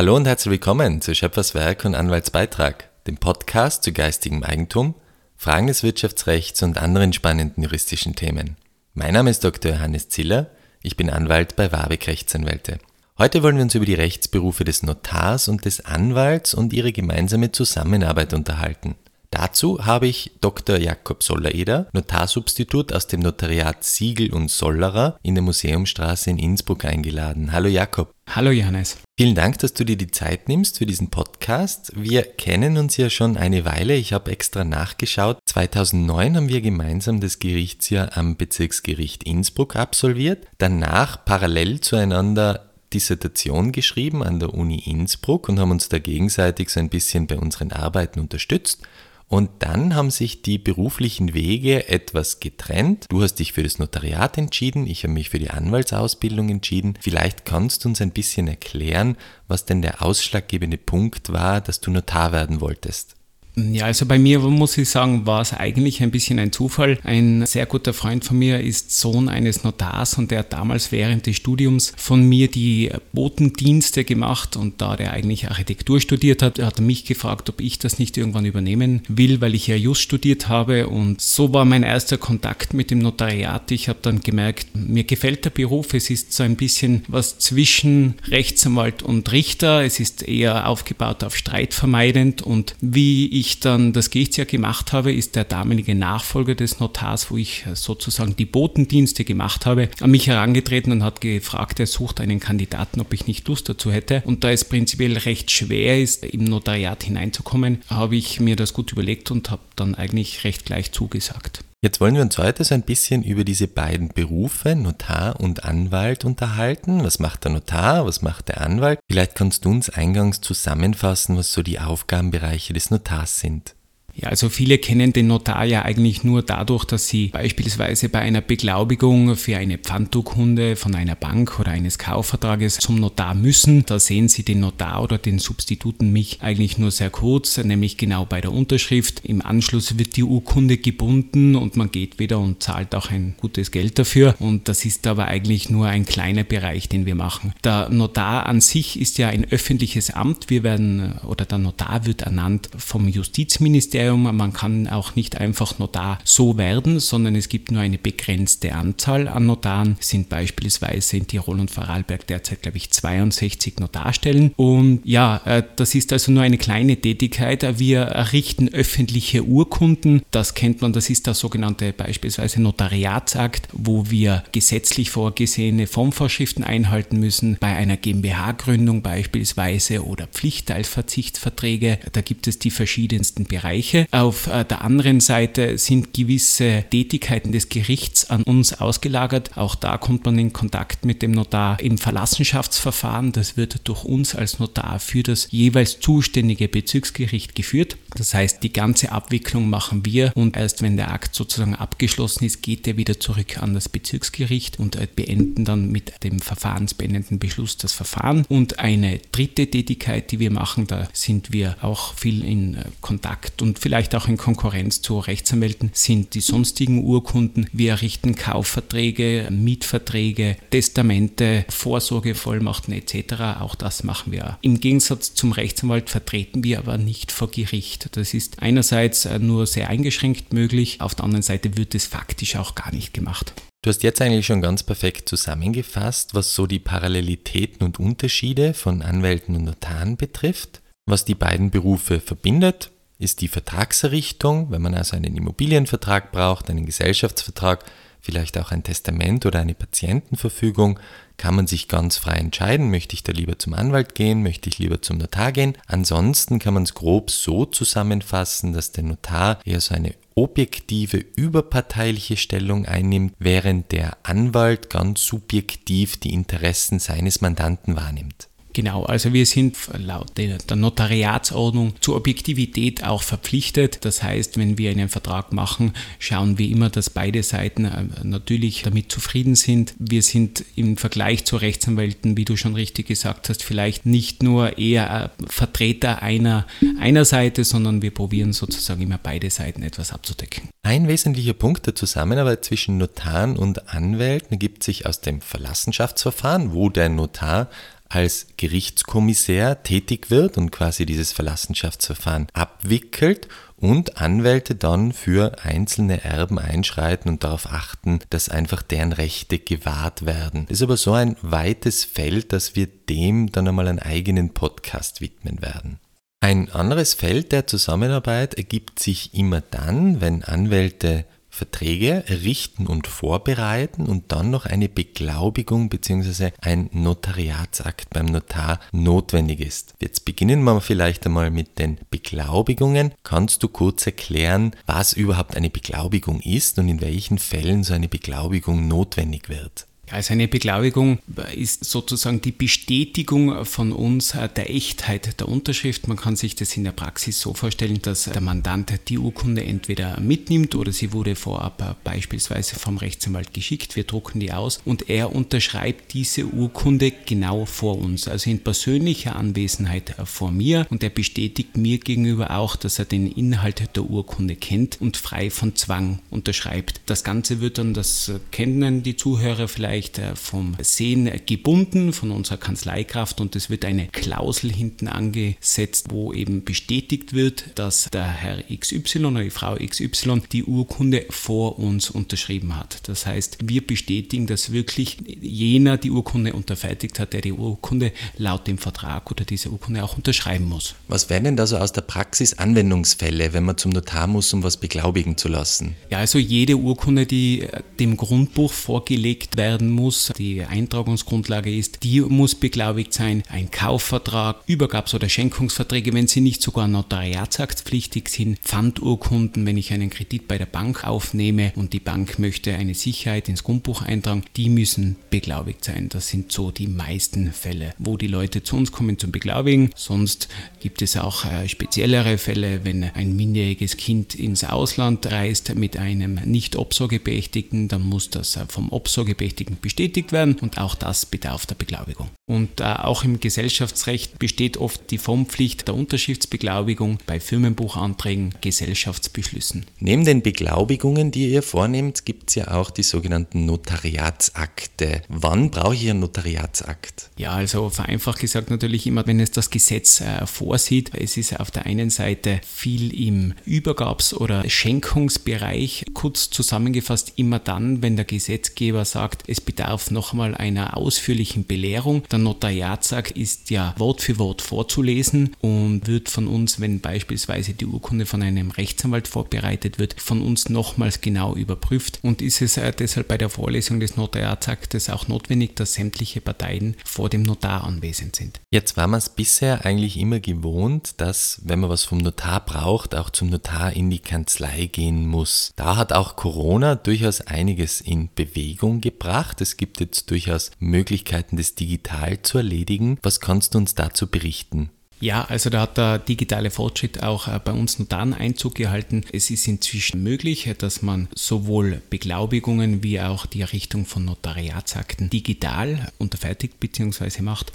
Hallo und herzlich willkommen zu Schöpferswerk und Anwaltsbeitrag, dem Podcast zu geistigem Eigentum, Fragen des Wirtschaftsrechts und anderen spannenden juristischen Themen. Mein Name ist Dr. Johannes Ziller, ich bin Anwalt bei Warbeck Rechtsanwälte. Heute wollen wir uns über die Rechtsberufe des Notars und des Anwalts und ihre gemeinsame Zusammenarbeit unterhalten. Dazu habe ich Dr. Jakob Sollereder, Notarsubstitut aus dem Notariat Siegel und Sollerer in der Museumstraße in Innsbruck eingeladen. Hallo Jakob. Hallo Johannes. Vielen Dank, dass du dir die Zeit nimmst für diesen Podcast. Wir kennen uns ja schon eine Weile. Ich habe extra nachgeschaut. 2009 haben wir gemeinsam das Gerichtsjahr am Bezirksgericht Innsbruck absolviert. Danach parallel zueinander Dissertation geschrieben an der Uni Innsbruck und haben uns da gegenseitig so ein bisschen bei unseren Arbeiten unterstützt. Und dann haben sich die beruflichen Wege etwas getrennt. Du hast dich für das Notariat entschieden, ich habe mich für die Anwaltsausbildung entschieden. Vielleicht kannst du uns ein bisschen erklären, was denn der ausschlaggebende Punkt war, dass du Notar werden wolltest. Ja, also bei mir muss ich sagen, war es eigentlich ein bisschen ein Zufall. Ein sehr guter Freund von mir ist Sohn eines Notars und der hat damals während des Studiums von mir die Botendienste gemacht und da der eigentlich Architektur studiert hat, hat er mich gefragt, ob ich das nicht irgendwann übernehmen will, weil ich ja Just studiert habe und so war mein erster Kontakt mit dem Notariat. Ich habe dann gemerkt, mir gefällt der Beruf. Es ist so ein bisschen was zwischen Rechtsanwalt und Richter. Es ist eher aufgebaut auf streitvermeidend und wie ich ich dann das Gerichtsjahr gemacht habe, ist der damalige Nachfolger des Notars, wo ich sozusagen die Botendienste gemacht habe, an mich herangetreten und hat gefragt, er sucht einen Kandidaten, ob ich nicht Lust dazu hätte. Und da es prinzipiell recht schwer ist, im Notariat hineinzukommen, habe ich mir das gut überlegt und habe dann eigentlich recht gleich zugesagt. Jetzt wollen wir uns heute so ein bisschen über diese beiden Berufe, Notar und Anwalt, unterhalten. Was macht der Notar, was macht der Anwalt? Vielleicht kannst du uns eingangs zusammenfassen, was so die Aufgabenbereiche des Notars sind. Ja, also viele kennen den Notar ja eigentlich nur dadurch, dass sie beispielsweise bei einer Beglaubigung für eine Pfandurkunde von einer Bank oder eines Kaufvertrages zum Notar müssen. Da sehen sie den Notar oder den Substituten mich eigentlich nur sehr kurz, nämlich genau bei der Unterschrift. Im Anschluss wird die Urkunde gebunden und man geht wieder und zahlt auch ein gutes Geld dafür. Und das ist aber eigentlich nur ein kleiner Bereich, den wir machen. Der Notar an sich ist ja ein öffentliches Amt. Wir werden oder der Notar wird ernannt vom Justizministerium Ministerium. Man kann auch nicht einfach Notar so werden, sondern es gibt nur eine begrenzte Anzahl an Notaren. Es sind beispielsweise in Tirol und Vorarlberg derzeit, glaube ich, 62 Notarstellen. Und ja, äh, das ist also nur eine kleine Tätigkeit. Wir errichten öffentliche Urkunden. Das kennt man, das ist der sogenannte beispielsweise Notariatsakt, wo wir gesetzlich vorgesehene Formvorschriften einhalten müssen. Bei einer GmbH-Gründung beispielsweise oder Pflichtteilverzichtsverträge. Da gibt es die verschiedensten Bereiche. Auf äh, der anderen Seite sind gewisse Tätigkeiten des Gerichts an uns ausgelagert. Auch da kommt man in Kontakt mit dem Notar im Verlassenschaftsverfahren. Das wird durch uns als Notar für das jeweils zuständige Bezirksgericht geführt. Das heißt, die ganze Abwicklung machen wir und erst wenn der Akt sozusagen abgeschlossen ist, geht er wieder zurück an das Bezirksgericht und äh, beenden dann mit dem verfahrensbeendenden Beschluss das Verfahren. Und eine dritte Tätigkeit, die wir machen, da sind wir auch viel in äh, Kontakt und vielleicht auch in Konkurrenz zu Rechtsanwälten, sind die sonstigen Urkunden. Wir errichten Kaufverträge, Mietverträge, Testamente, Vorsorgevollmachten etc. Auch das machen wir. Im Gegensatz zum Rechtsanwalt vertreten wir aber nicht vor Gericht. Das ist einerseits äh, nur sehr eingeschränkt möglich, auf der anderen Seite wird es faktisch auch gar nicht gemacht. Du hast jetzt eigentlich schon ganz perfekt zusammengefasst, was so die Parallelitäten und Unterschiede von Anwälten und Notaren betrifft. Was die beiden Berufe verbindet, ist die Vertragserrichtung, wenn man also einen Immobilienvertrag braucht, einen Gesellschaftsvertrag, vielleicht auch ein Testament oder eine Patientenverfügung, kann man sich ganz frei entscheiden, möchte ich da lieber zum Anwalt gehen, möchte ich lieber zum Notar gehen. Ansonsten kann man es grob so zusammenfassen, dass der Notar eher so eine objektive, überparteiliche Stellung einnimmt, während der Anwalt ganz subjektiv die Interessen seines Mandanten wahrnimmt. Genau, also wir sind laut der Notariatsordnung zur Objektivität auch verpflichtet. Das heißt, wenn wir einen Vertrag machen, schauen wir immer, dass beide Seiten äh, natürlich damit zufrieden sind. Wir sind im Vergleich zu Rechtsanwälten, wie du schon richtig gesagt hast, vielleicht nicht nur eher äh, Vertreter einer, einer Seite, sondern wir probieren sozusagen immer beide Seiten etwas abzudecken. Ein wesentlicher Punkt der Zusammenarbeit zwischen Notaren und Anwälten ergibt sich aus dem Verlassenschaftsverfahren, wo der Notar als Gerichtskommissär tätig wird und quasi dieses Verlassenschaftsverfahren abwickelt und Anwälte dann für einzelne Erben einschreiten und darauf achten, dass einfach deren Rechte gewahrt werden. Das ist aber so ein weites Feld, dass wir dem dann einmal einen eigenen Podcast widmen werden. Ein anderes Feld der Zusammenarbeit ergibt sich immer dann, wenn Anwälte Verträge errichten und vorbereiten und dann noch eine Beglaubigung bzw. ein Notariatsakt beim Notar notwendig ist. Jetzt beginnen wir vielleicht einmal mit den Beglaubigungen. Kannst du kurz erklären, was überhaupt eine Beglaubigung ist und in welchen Fällen so eine Beglaubigung notwendig wird? Also eine Beglaubigung ist sozusagen die Bestätigung von uns der Echtheit der Unterschrift. Man kann sich das in der Praxis so vorstellen, dass der Mandant die Urkunde entweder mitnimmt oder sie wurde vorab beispielsweise vom Rechtsanwalt geschickt. Wir drucken die aus und er unterschreibt diese Urkunde genau vor uns, also in persönlicher Anwesenheit vor mir und er bestätigt mir gegenüber auch, dass er den Inhalt der Urkunde kennt und frei von Zwang unterschreibt. Das Ganze wird dann, das kennen die Zuhörer vielleicht, vielleicht äh, vom Sehen gebunden von unserer Kanzleikraft und es wird eine Klausel hinten angesetzt, wo eben bestätigt wird, dass der Herr XY oder die Frau XY die Urkunde vor uns unterschrieben hat. Das heißt, wir bestätigen, dass wirklich jener die Urkunde unterfertigt hat, der die Urkunde laut dem Vertrag oder diese Urkunde auch unterschreiben muss. Was wären denn da so aus der Praxis Anwendungsfälle, wenn man zum Notar muss, um was beglaubigen zu lassen? Ja, also jede Urkunde, die dem Grundbuch vorgelegt werden muss, die Eintragungsgrundlage ist, die muss beglaubigt sein. Ein Kaufvertrag, Übergabs- oder Schenkungsverträge, wenn sie nicht sogar notariatsaktpflichtig sind, Pfandurkunden, wenn ich einen Kredit bei der Bank aufnehme und die Bank möchte eine Sicherheit ins Grundbuch eintragen, die müssen beglaubigt sein. Das sind so die meisten Fälle, wo die Leute zu uns kommen zum Beglaubigen. Sonst gibt es auch äh, speziellere Fälle, wenn ein minderjähriges Kind ins Ausland reist mit einem nicht Obsorgeberechtigten, dann muss das äh, vom Obsorgeberechtigten bestätigt werden und auch das bedarf der Beglaubigung. Und äh, auch im Gesellschaftsrecht besteht oft die Formpflicht der Unterschriftsbeglaubigung bei Firmenbuchanträgen, Gesellschaftsbeschlüssen. Neben den Beglaubigungen, die ihr vornehmt, gibt es ja auch die sogenannten Notariatsakte. Wann brauche ich einen Notariatsakt? Ja, also vereinfacht gesagt natürlich immer, wenn es das Gesetz äh, vorsieht. Es ist auf der einen Seite viel im Übergabs- oder Schenkungsbereich. Kurz zusammengefasst immer dann, wenn der Gesetzgeber sagt, es bedarf nochmal einer ausführlichen Belehrung. Der Notariatsakt ist ja Wort für Wort vorzulesen und wird von uns, wenn beispielsweise die Urkunde von einem Rechtsanwalt vorbereitet wird, von uns nochmals genau überprüft. Und ist es äh, deshalb bei der Vorlesung des Notariatsaktes auch notwendig, dass sämtliche Parteien vor dem Notar anwesend sind. Jetzt war man es bisher eigentlich immer gewohnt, dass, wenn man was vom Notar braucht, auch zum Notar in die Kanzlei gehen muss. Da hat auch Corona durchaus einiges in Bewegung gebracht. Es gibt jetzt durchaus Möglichkeiten, das digital zu erledigen. Was kannst du uns dazu berichten? Ja, also da hat der digitale Fortschritt auch äh, bei uns Notaren Einzug gehalten. Es ist inzwischen möglich, dass man sowohl Beglaubigungen wie auch die Errichtung von Notariatsakten digital unterfertigt bzw. macht.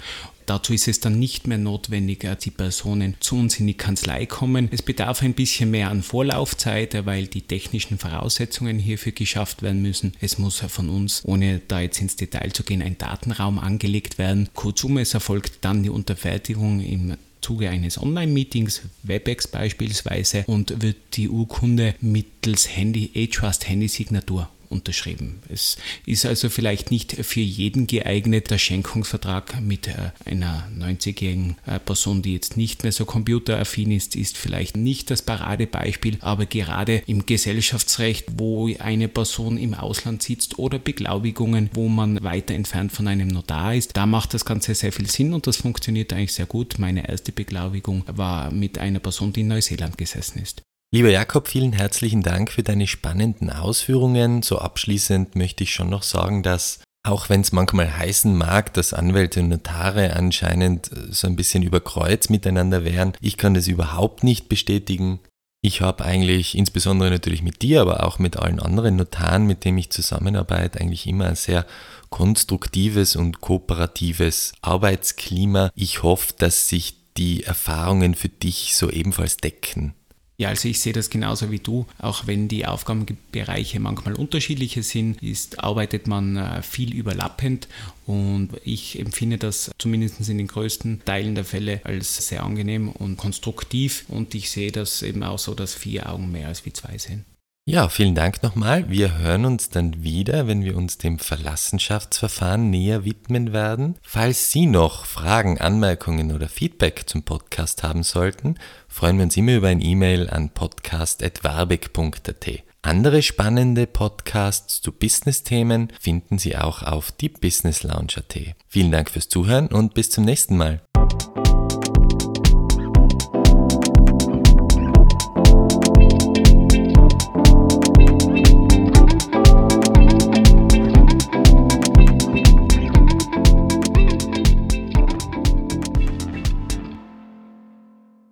Dazu ist es dann nicht mehr notwendig, dass die Personen zu uns in die Kanzlei kommen. Es bedarf ein bisschen mehr an Vorlaufzeit, weil die technischen Voraussetzungen hierfür geschafft werden müssen. Es muss von uns, ohne da jetzt ins Detail zu gehen, ein Datenraum angelegt werden. Kurzum, es erfolgt dann die Unterfertigung im Zuge eines Online-Meetings, WebEx beispielsweise, und wird die Urkunde mittels Handy, A-Trust Handy-Signatur unterschrieben. Es ist also vielleicht nicht für jeden geeignet. Der Schenkungsvertrag mit äh, einer 90-jährigen äh, Person, die jetzt nicht mehr so computeraffin ist, ist vielleicht nicht das Paradebeispiel, aber gerade im Gesellschaftsrecht, wo eine Person im Ausland sitzt oder Beglaubigungen, wo man weiter entfernt von einem Notar ist, da macht das Ganze sehr viel Sinn und das funktioniert eigentlich sehr gut. Meine erste Beglaubigung war mit einer Person, die in Neuseeland gesessen ist. Lieber Jakob, vielen herzlichen Dank für deine spannenden Ausführungen. So abschließend möchte ich schon noch sagen, dass auch wenn es manchmal heißen mag, dass Anwälte und Notare anscheinend äh, so ein bisschen über Kreuz miteinander wären, ich kann das überhaupt nicht bestätigen. Ich habe eigentlich insbesondere natürlich mit dir, aber auch mit allen anderen Notaren, mit denen ich zusammenarbeite, eigentlich immer ein sehr konstruktives und kooperatives Arbeitsklima. Ich hoffe, dass sich die Erfahrungen für dich so ebenfalls decken. Ja, also ich sehe das genauso wie du. Auch wenn die Aufgabenbereiche manchmal unterschiedliche sind, ist, arbeitet man äh, viel überlappend und ich empfinde das zumindest in den größten Teilen der Fälle als sehr angenehm und konstruktiv und ich sehe das eben auch so, dass vier Augen mehr als wie zwei sehen. Ja, vielen Dank nochmal. Wir hören uns dann wieder, wenn wir uns dem Verlassenschaftsverfahren näher widmen werden. Falls Sie noch Fragen, Anmerkungen oder Feedback zum Podcast haben sollten, freuen wir uns immer über ein E-Mail an podcast.warbeck.at. Andere spannende Podcasts zu Business-Themen finden Sie auch auf die Business Lounge.at. Vielen Dank fürs Zuhören und bis zum nächsten Mal.